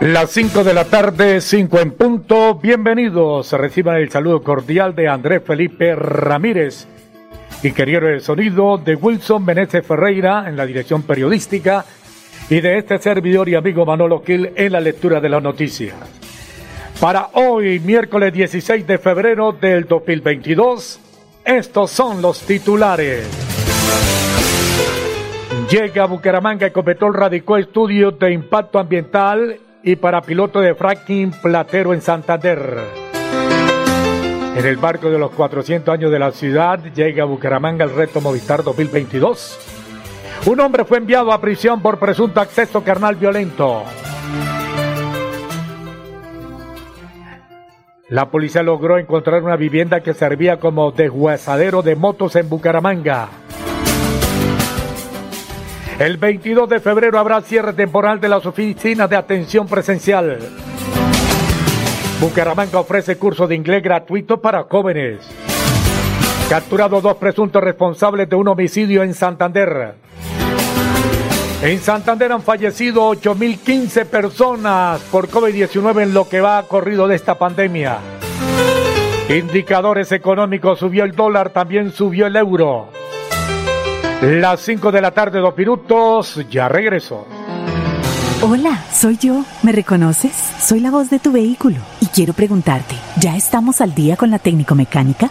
Las 5 de la tarde, 5 en punto. Bienvenidos. Reciban el saludo cordial de Andrés Felipe Ramírez, ingeniero de sonido, de Wilson Meneses Ferreira en la dirección periodística y de este servidor y amigo Manolo Gil en la lectura de las noticias. Para hoy, miércoles 16 de febrero del 2022, estos son los titulares. Llega a Bucaramanga y Copetrol radicó estudios de impacto ambiental y para piloto de fracking platero en Santander. En el barco de los 400 años de la ciudad llega a Bucaramanga el reto Movistar 2022. Un hombre fue enviado a prisión por presunto acceso carnal violento. La policía logró encontrar una vivienda que servía como deshuesadero de motos en Bucaramanga. El 22 de febrero habrá cierre temporal de las oficinas de atención presencial. Bucaramanga ofrece curso de inglés gratuito para jóvenes. Capturado dos presuntos responsables de un homicidio en Santander. En Santander han fallecido 8.015 personas por COVID-19 en lo que va corrido de esta pandemia. Indicadores económicos, subió el dólar, también subió el euro. Las 5 de la tarde, dos minutos, ya regreso. Hola, soy yo. ¿Me reconoces? Soy la voz de tu vehículo y quiero preguntarte, ¿ya estamos al día con la técnico mecánica?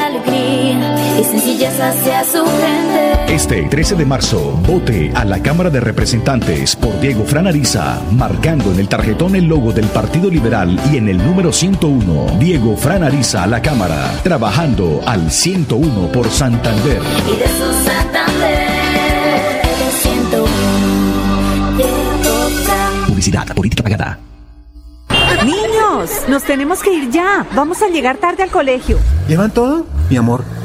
hacia su gente. Este 13 de marzo, vote a la Cámara de Representantes por Diego Franariza, marcando en el tarjetón el logo del Partido Liberal y en el número 101, Diego Franariza a la Cámara, trabajando al 101 por Santander. Y de su Santander, el 101, Diego Fran. Publicidad, política pagada. Niños, nos tenemos que ir ya. Vamos a llegar tarde al colegio. ¿Llevan todo? Mi amor,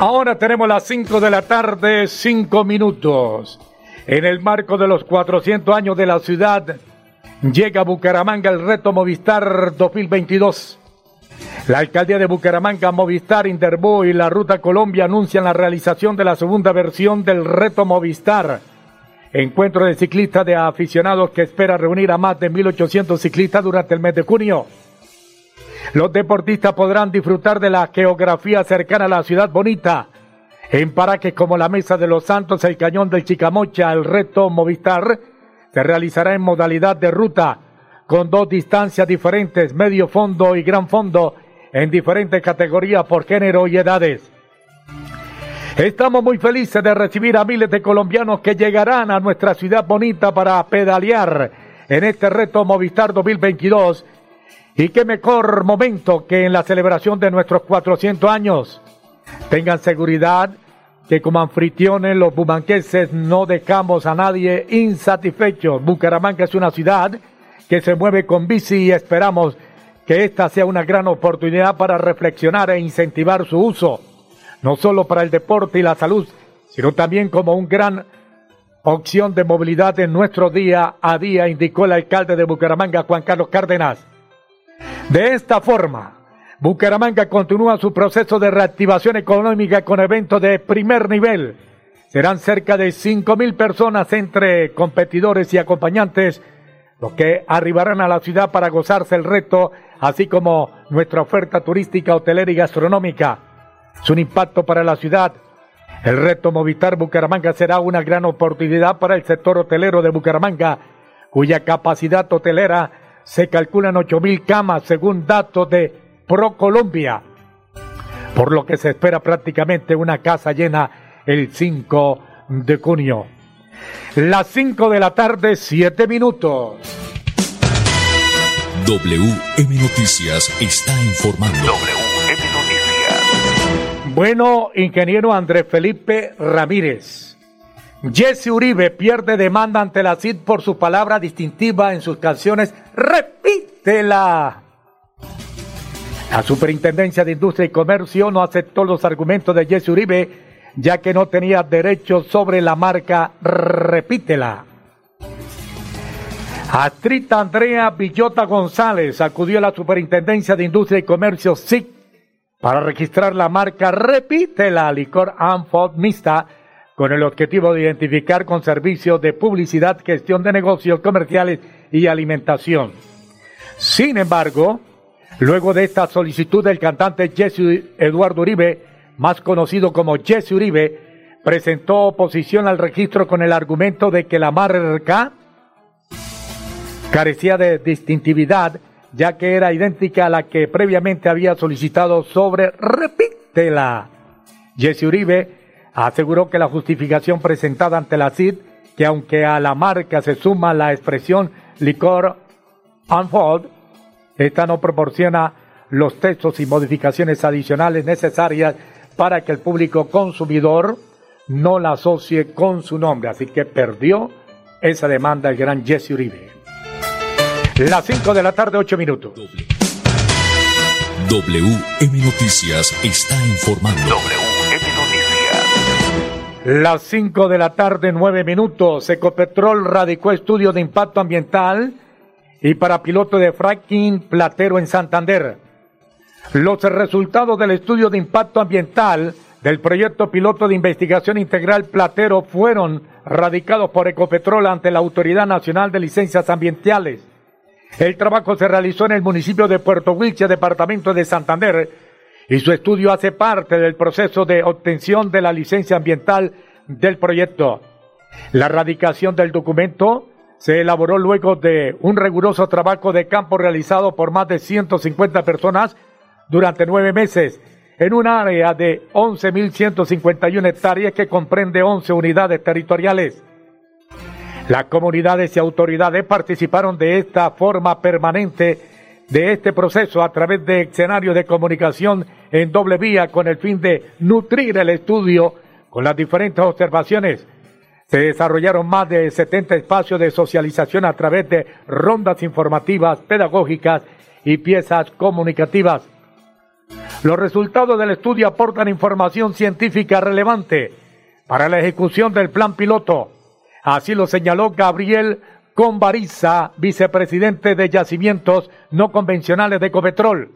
Ahora tenemos las 5 de la tarde, 5 minutos. En el marco de los 400 años de la ciudad, llega a Bucaramanga el reto Movistar 2022. La alcaldía de Bucaramanga, Movistar, Interbo y la Ruta Colombia anuncian la realización de la segunda versión del reto Movistar. Encuentro de ciclistas de aficionados que espera reunir a más de 1.800 ciclistas durante el mes de junio. Los deportistas podrán disfrutar de la geografía cercana a la ciudad bonita. En parajes como la Mesa de los Santos, el Cañón del Chicamocha, el reto Movistar, se realizará en modalidad de ruta, con dos distancias diferentes, medio fondo y gran fondo, en diferentes categorías por género y edades. Estamos muy felices de recibir a miles de colombianos que llegarán a nuestra ciudad bonita para pedalear en este reto Movistar 2022 y qué mejor momento que en la celebración de nuestros 400 años. Tengan seguridad que como anfitriones los bumanqueses no dejamos a nadie insatisfecho. Bucaramanga es una ciudad que se mueve con bici y esperamos que esta sea una gran oportunidad para reflexionar e incentivar su uso, no solo para el deporte y la salud, sino también como un gran opción de movilidad en nuestro día a día, indicó el alcalde de Bucaramanga, Juan Carlos Cárdenas. De esta forma, Bucaramanga continúa su proceso de reactivación económica con eventos de primer nivel. Serán cerca de 5.000 personas entre competidores y acompañantes los que arribarán a la ciudad para gozarse el reto, así como nuestra oferta turística, hotelera y gastronómica. Su impacto para la ciudad. El reto Movistar Bucaramanga será una gran oportunidad para el sector hotelero de Bucaramanga, cuya capacidad hotelera se calculan 8.000 camas según datos de ProColombia, por lo que se espera prácticamente una casa llena el 5 de junio. Las 5 de la tarde, 7 minutos. WM Noticias está informando. WM Noticias. Bueno, ingeniero Andrés Felipe Ramírez. Jesse Uribe pierde demanda ante la CID por su palabra distintiva en sus canciones. Repítela. La Superintendencia de Industria y Comercio no aceptó los argumentos de Jesse Uribe, ya que no tenía derechos sobre la marca Repítela. Actriz Andrea Villota González acudió a la Superintendencia de Industria y Comercio SIC para registrar la marca Repítela Licor Amfod Mista con el objetivo de identificar con servicios de publicidad, gestión de negocios comerciales y alimentación. Sin embargo, luego de esta solicitud del cantante Jesse Eduardo Uribe, más conocido como Jesse Uribe, presentó oposición al registro con el argumento de que la marca carecía de distintividad, ya que era idéntica a la que previamente había solicitado sobre Repítela. Jesse Uribe aseguró que la justificación presentada ante la CID, que aunque a la marca se suma la expresión licor unfold, esta no proporciona los textos y modificaciones adicionales necesarias para que el público consumidor no la asocie con su nombre. Así que perdió esa demanda el gran Jesse Uribe. Las 5 de la tarde, 8 minutos. WM Noticias está informando. Las 5 de la tarde, 9 minutos. Ecopetrol radicó estudio de impacto ambiental y para piloto de fracking platero en Santander. Los resultados del estudio de impacto ambiental del proyecto piloto de investigación integral platero fueron radicados por Ecopetrol ante la Autoridad Nacional de Licencias Ambientales. El trabajo se realizó en el municipio de Puerto Wilche, departamento de Santander, y su estudio hace parte del proceso de obtención de la licencia ambiental del proyecto. La erradicación del documento se elaboró luego de un riguroso trabajo de campo realizado por más de 150 personas durante nueve meses en un área de 11.151 hectáreas que comprende 11 unidades territoriales. Las comunidades y autoridades participaron de esta forma permanente de este proceso a través de escenarios de comunicación en doble vía con el fin de nutrir el estudio con las diferentes observaciones. Se desarrollaron más de 70 espacios de socialización a través de rondas informativas, pedagógicas y piezas comunicativas. Los resultados del estudio aportan información científica relevante para la ejecución del plan piloto. Así lo señaló Gabriel Convariza, vicepresidente de Yacimientos No Convencionales de Ecopetrol.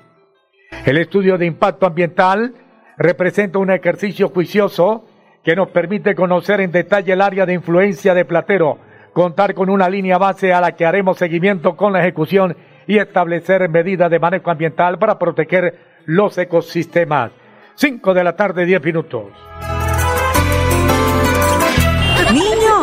El estudio de impacto ambiental representa un ejercicio juicioso que nos permite conocer en detalle el área de influencia de Platero, contar con una línea base a la que haremos seguimiento con la ejecución y establecer medidas de manejo ambiental para proteger los ecosistemas. 5 de la tarde, 10 minutos.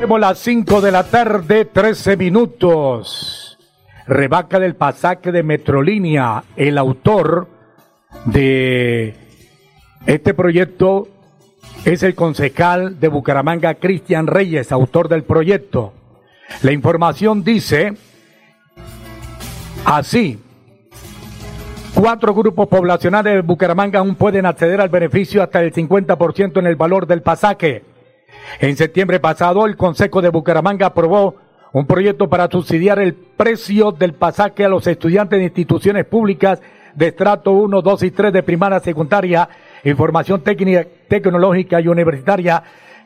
Tenemos las 5 de la tarde, 13 minutos. Revaca del pasaje de Metrolínea. El autor de este proyecto es el concejal de Bucaramanga, Cristian Reyes, autor del proyecto. La información dice así. Cuatro grupos poblacionales de Bucaramanga aún pueden acceder al beneficio hasta el 50% en el valor del pasaje. En septiembre pasado, el Consejo de Bucaramanga aprobó un proyecto para subsidiar el precio del pasaje a los estudiantes de instituciones públicas de estrato 1, 2 y 3 de primaria, secundaria, información técnica, tecnológica y universitaria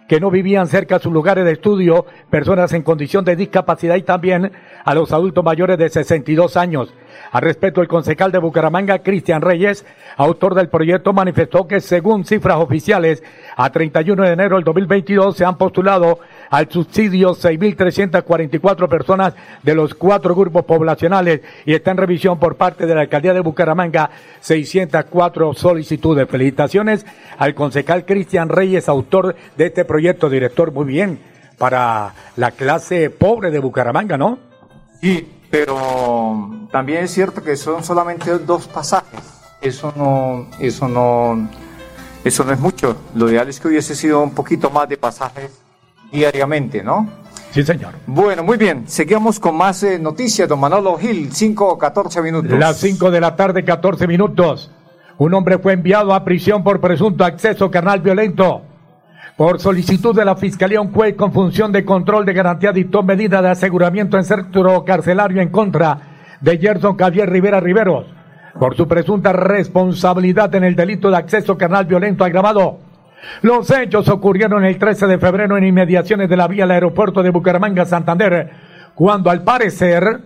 que no vivían cerca de sus lugares de estudio, personas en condición de discapacidad y también a los adultos mayores de 62 años. Al respecto, el concejal de Bucaramanga, Cristian Reyes, autor del proyecto, manifestó que según cifras oficiales, a 31 de enero del 2022 se han postulado al subsidio 6.344 personas de los cuatro grupos poblacionales y está en revisión por parte de la alcaldía de Bucaramanga 604 solicitudes. Felicitaciones al concejal Cristian Reyes, autor de este proyecto, director, muy bien, para la clase pobre de Bucaramanga, ¿no? Sí, pero también es cierto que son solamente dos pasajes. Eso no, eso no, eso no es mucho. Lo ideal es que hubiese sido un poquito más de pasajes diariamente, ¿no? Sí, señor. Bueno, muy bien. Seguimos con más eh, noticias, don Manolo Gil, 5 o 14 minutos. Las 5 de la tarde, 14 minutos. Un hombre fue enviado a prisión por presunto acceso carnal violento. Por solicitud de la Fiscalía, un juez con función de control de garantía dictó medida de aseguramiento en centro carcelario en contra de Gerson Javier Rivera Riveros por su presunta responsabilidad en el delito de acceso carnal violento agravado. Los hechos ocurrieron el 13 de febrero en inmediaciones de la vía al aeropuerto de Bucaramanga, Santander, cuando al parecer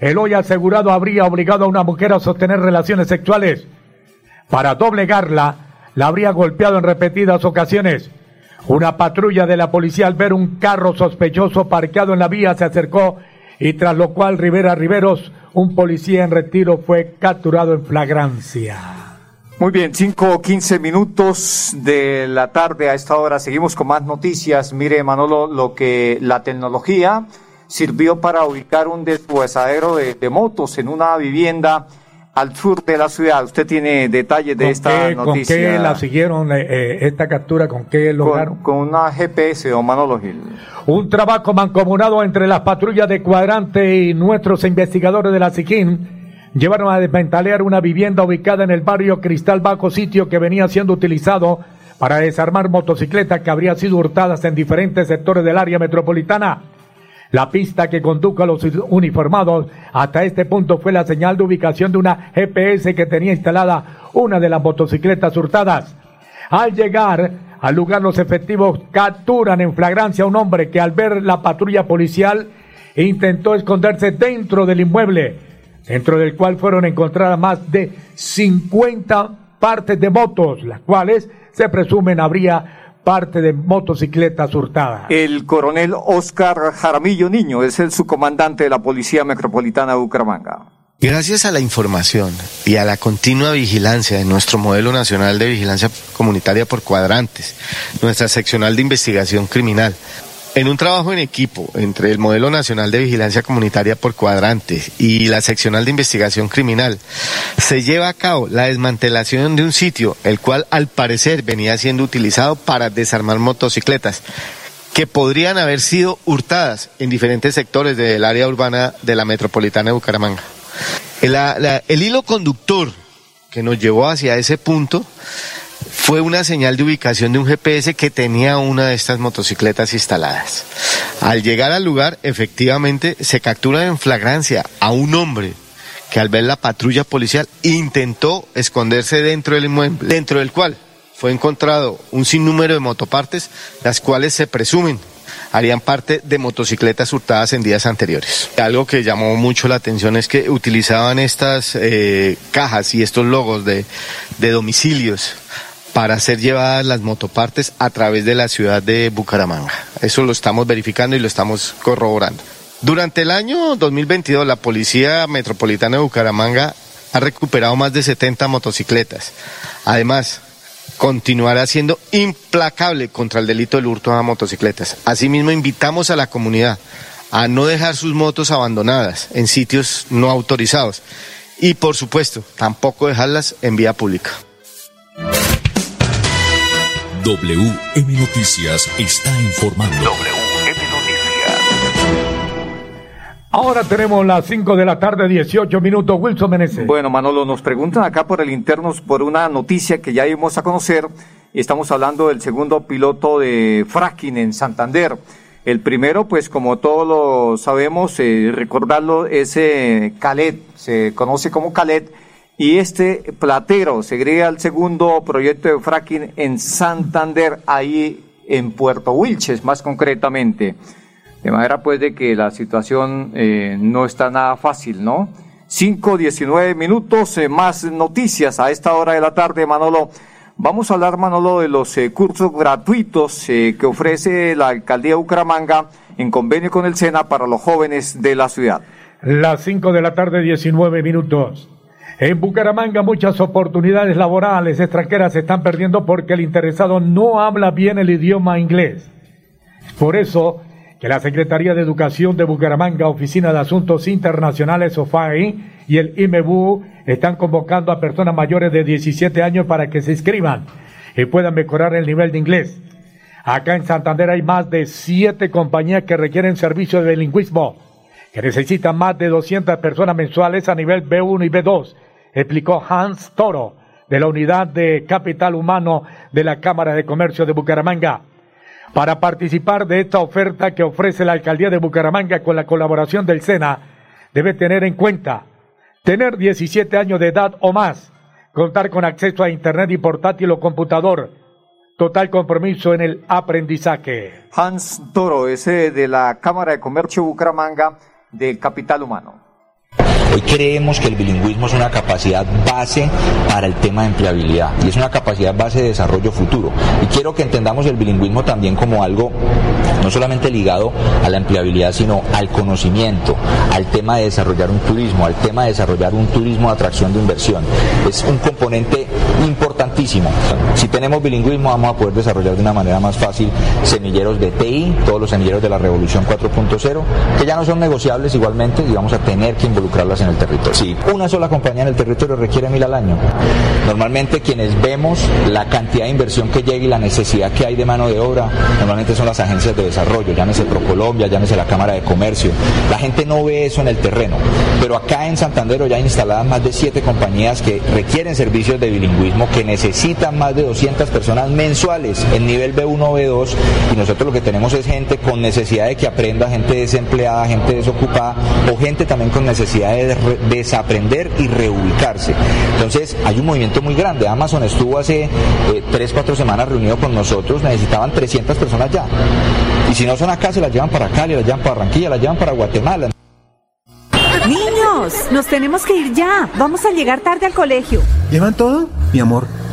el hoy asegurado habría obligado a una mujer a sostener relaciones sexuales. Para doblegarla, la habría golpeado en repetidas ocasiones. Una patrulla de la policía al ver un carro sospechoso parqueado en la vía se acercó y tras lo cual Rivera Riveros, un policía en retiro, fue capturado en flagrancia. Muy bien, 5 o 15 minutos de la tarde a esta hora. Seguimos con más noticias. Mire, Manolo, lo que la tecnología sirvió para ubicar un deshuesadero de, de motos en una vivienda al sur de la ciudad. Usted tiene detalles de esta noticia. ¿Con qué la siguieron eh, eh, esta captura? ¿Con qué lograron? Con, con una GPS, o Manolo Gil. Un trabajo mancomunado entre las patrullas de cuadrante y nuestros investigadores de la SIGIN llevaron a desmantelear una vivienda ubicada en el barrio Cristal Bajo, sitio que venía siendo utilizado para desarmar motocicletas que habrían sido hurtadas en diferentes sectores del área metropolitana. La pista que condujo a los uniformados hasta este punto fue la señal de ubicación de una GPS que tenía instalada una de las motocicletas hurtadas. Al llegar al lugar los efectivos capturan en flagrancia a un hombre que al ver la patrulla policial intentó esconderse dentro del inmueble, dentro del cual fueron encontradas más de 50 partes de motos, las cuales se presumen habría parte de motocicletas hurtadas. El coronel Oscar Jaramillo Niño es el subcomandante de la Policía Metropolitana de Bucaramanga. Gracias a la información y a la continua vigilancia de nuestro modelo nacional de vigilancia comunitaria por cuadrantes, nuestra seccional de investigación criminal, en un trabajo en equipo entre el Modelo Nacional de Vigilancia Comunitaria por Cuadrantes y la Seccional de Investigación Criminal, se lleva a cabo la desmantelación de un sitio, el cual al parecer venía siendo utilizado para desarmar motocicletas que podrían haber sido hurtadas en diferentes sectores del área urbana de la metropolitana de Bucaramanga. El, el hilo conductor que nos llevó hacia ese punto fue una señal de ubicación de un GPS que tenía una de estas motocicletas instaladas. Al llegar al lugar, efectivamente, se captura en flagrancia a un hombre que al ver la patrulla policial intentó esconderse dentro del inmueble, dentro del cual fue encontrado un sinnúmero de motopartes, las cuales se presumen harían parte de motocicletas hurtadas en días anteriores. Algo que llamó mucho la atención es que utilizaban estas eh, cajas y estos logos de, de domicilios para ser llevadas las motopartes a través de la ciudad de Bucaramanga. Eso lo estamos verificando y lo estamos corroborando. Durante el año 2022, la Policía Metropolitana de Bucaramanga ha recuperado más de 70 motocicletas. Además, continuará siendo implacable contra el delito del hurto a motocicletas. Asimismo, invitamos a la comunidad a no dejar sus motos abandonadas en sitios no autorizados y, por supuesto, tampoco dejarlas en vía pública. WM Noticias está informando. WM Noticias. Ahora tenemos las 5 de la tarde, 18 minutos. Wilson Meneses. Bueno, Manolo, nos preguntan acá por el interno por una noticia que ya íbamos a conocer. Estamos hablando del segundo piloto de fracking en Santander. El primero, pues como todos lo sabemos, eh, recordarlo, es eh, Calet, se conoce como Calet y este platero se agrega al segundo proyecto de fracking en Santander, ahí en Puerto Wilches más concretamente. De manera pues de que la situación eh, no está nada fácil, ¿no? 5, 19 minutos, eh, más noticias a esta hora de la tarde, Manolo. Vamos a hablar, Manolo, de los eh, cursos gratuitos que ofrece la alcaldía de Bucaramanga en convenio con el SENA para los jóvenes de la ciudad. Las 5 de la tarde, 19 minutos. En Bucaramanga muchas oportunidades laborales extranjeras se están perdiendo porque el interesado no habla bien el idioma inglés. Por eso que la Secretaría de Educación de Bucaramanga, Oficina de Asuntos Internacionales OFAI y el IMEBU están convocando a personas mayores de 17 años para que se inscriban y puedan mejorar el nivel de inglés. Acá en Santander hay más de siete compañías que requieren servicios de bilingüismo, que necesitan más de 200 personas mensuales a nivel B1 y B2, explicó Hans Toro, de la Unidad de Capital Humano de la Cámara de Comercio de Bucaramanga. Para participar de esta oferta que ofrece la Alcaldía de Bucaramanga con la colaboración del SENA, debe tener en cuenta tener 17 años de edad o más, contar con acceso a Internet y portátil o computador, total compromiso en el aprendizaje. Hans Toro, ese de la Cámara de Comercio Bucaramanga del Capital Humano. Hoy creemos que el bilingüismo es una capacidad base para el tema de empleabilidad y es una capacidad base de desarrollo futuro. Y quiero que entendamos el bilingüismo también como algo no solamente ligado a la empleabilidad, sino al conocimiento, al tema de desarrollar un turismo, al tema de desarrollar un turismo de atracción de inversión. Es un componente importantísimo. Si tenemos bilingüismo vamos a poder desarrollar de una manera más fácil semilleros de TI, todos los semilleros de la revolución 4.0, que ya no son negociables igualmente y vamos a tener que involucrarlas en el territorio. Sí, una sola compañía en el territorio requiere mil al año. Normalmente quienes vemos la cantidad de inversión que llega y la necesidad que hay de mano de obra, normalmente son las agencias de desarrollo, llámese ProColombia, llámese la Cámara de Comercio. La gente no ve eso en el terreno, pero acá en Santander ya hay instaladas más de siete compañías que requieren servicios de bilingüismo, que necesitan más de 200 personas mensuales en nivel B1 B2 y nosotros lo que tenemos es gente con necesidad de que aprenda, gente desempleada, gente desocupada o gente también con necesidad de desaprender y reubicarse. Entonces hay un movimiento muy grande. Amazon estuvo hace eh, 3, 4 semanas reunido con nosotros, necesitaban 300 personas ya. Y si no son acá, se las llevan para Cali, las llevan para Barranquilla, las llevan para Guatemala. Niños, nos tenemos que ir ya. Vamos a llegar tarde al colegio. ¿Llevan todo? Mi amor,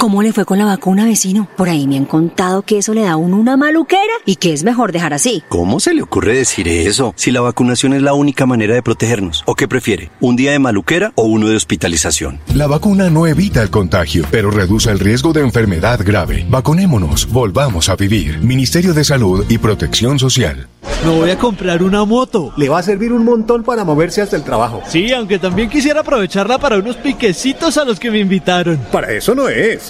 ¿Cómo le fue con la vacuna, vecino? Por ahí me han contado que eso le da a uno una maluquera y que es mejor dejar así. ¿Cómo se le ocurre decir eso? Si la vacunación es la única manera de protegernos. ¿O qué prefiere? ¿Un día de maluquera o uno de hospitalización? La vacuna no evita el contagio, pero reduce el riesgo de enfermedad grave. Vacunémonos, volvamos a vivir. Ministerio de Salud y Protección Social. Me voy a comprar una moto. Le va a servir un montón para moverse hasta el trabajo. Sí, aunque también quisiera aprovecharla para unos piquecitos a los que me invitaron. Para eso no es.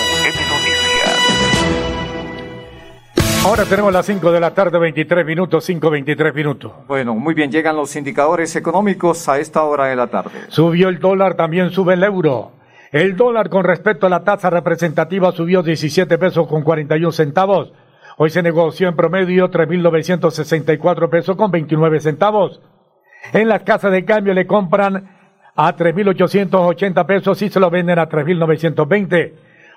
Ahora tenemos las 5 de la tarde, 23 minutos, 5, 23 minutos. Bueno, muy bien, llegan los indicadores económicos a esta hora de la tarde. Subió el dólar, también sube el euro. El dólar con respecto a la tasa representativa subió 17 pesos con 41 centavos. Hoy se negoció en promedio 3.964 pesos con 29 centavos. En las casas de cambio le compran a 3.880 pesos y se lo venden a 3.920.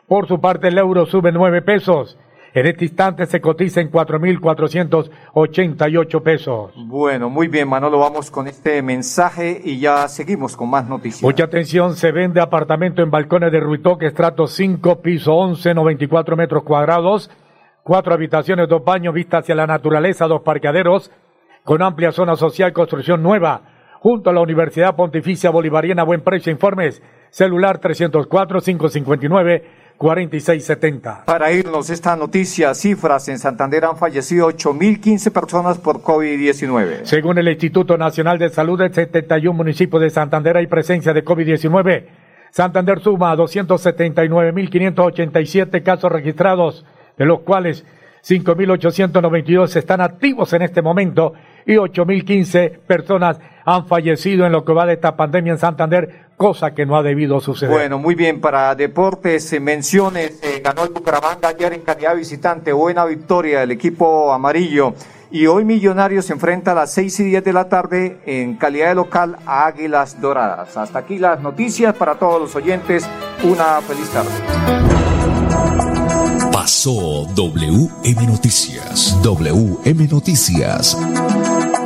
Por su parte, el euro sube 9 pesos. En este instante se cotiza en 4.488 pesos. Bueno, muy bien, Manolo, vamos con este mensaje y ya seguimos con más noticias. Mucha atención, se vende apartamento en balcones de Ruitoque, estrato 5, piso 11, 94 metros cuadrados, cuatro habitaciones, dos baños, vista hacia la naturaleza, dos parqueaderos, con amplia zona social, construcción nueva, junto a la Universidad Pontificia Bolivariana, buen precio, informes, celular 304-559-4670. Para irnos esta noticia, cifras en Santander han fallecido 8.015 personas por COVID-19. Según el Instituto Nacional de Salud, en 71 municipios de Santander hay presencia de COVID-19. Santander suma 279.587 casos registrados, de los cuales 5.892 están activos en este momento y 8.015 personas han fallecido en lo que va de esta pandemia en Santander, cosa que no ha debido suceder. Bueno, muy bien, para deportes, menciones, eh, ganó el Bucaramanga ayer en calidad visitante, buena victoria del equipo amarillo Y hoy Millonarios se enfrenta a las 6 y 10 de la tarde en calidad de local a Águilas Doradas. Hasta aquí las noticias para todos los oyentes. Una feliz tarde. Pasó WM Noticias. WM Noticias.